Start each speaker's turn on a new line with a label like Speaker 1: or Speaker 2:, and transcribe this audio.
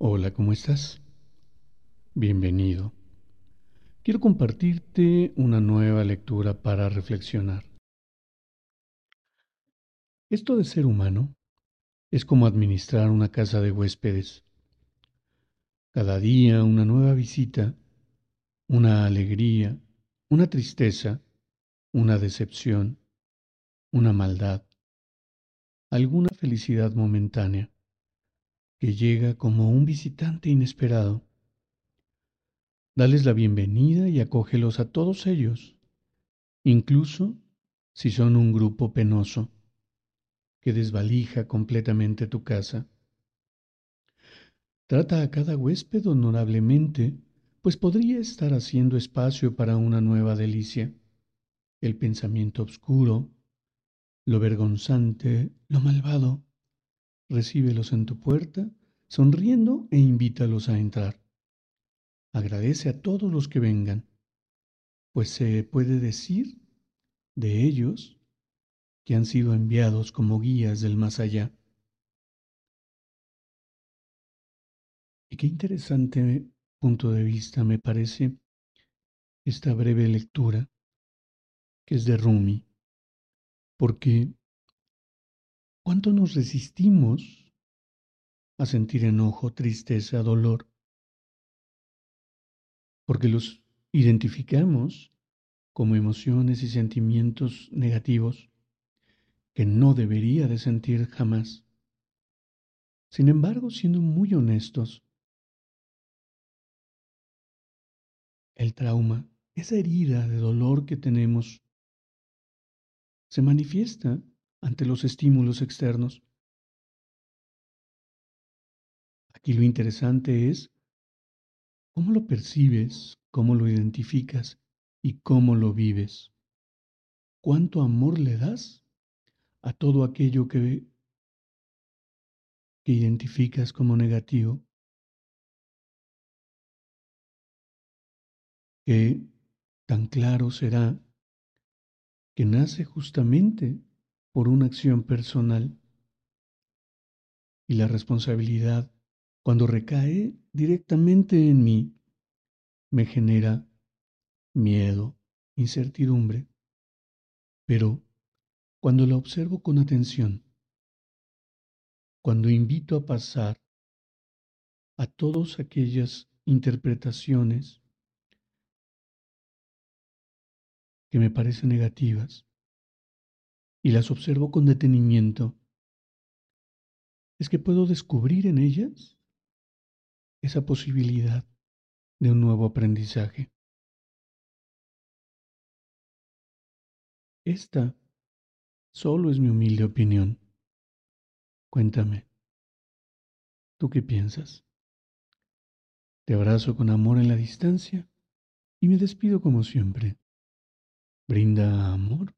Speaker 1: Hola, ¿cómo estás? Bienvenido. Quiero compartirte una nueva lectura para reflexionar. Esto de ser humano es como administrar una casa de huéspedes. Cada día una nueva visita, una alegría, una tristeza, una decepción, una maldad, alguna felicidad momentánea que llega como un visitante inesperado. Dales la bienvenida y acógelos a todos ellos, incluso si son un grupo penoso que desvalija completamente tu casa. Trata a cada huésped honorablemente, pues podría estar haciendo espacio para una nueva delicia. El pensamiento oscuro, lo vergonzante, lo malvado, recíbelos en tu puerta, sonriendo e invítalos a entrar. Agradece a todos los que vengan, pues se puede decir de ellos que han sido enviados como guías del más allá. Y qué interesante punto de vista me parece esta breve lectura que es de Rumi, porque ¿Cuánto nos resistimos a sentir enojo, tristeza, dolor? Porque los identificamos como emociones y sentimientos negativos que no debería de sentir jamás. Sin embargo, siendo muy honestos, el trauma, esa herida de dolor que tenemos, se manifiesta ante los estímulos externos. Aquí lo interesante es cómo lo percibes, cómo lo identificas y cómo lo vives. ¿Cuánto amor le das a todo aquello que, que identificas como negativo? Que tan claro será que nace justamente por una acción personal y la responsabilidad, cuando recae directamente en mí, me genera miedo, incertidumbre, pero cuando la observo con atención, cuando invito a pasar a todas aquellas interpretaciones que me parecen negativas, y las observo con detenimiento, es que puedo descubrir en ellas esa posibilidad de un nuevo aprendizaje. Esta solo es mi humilde opinión. Cuéntame, ¿tú qué piensas? Te abrazo con amor en la distancia y me despido como siempre. Brinda amor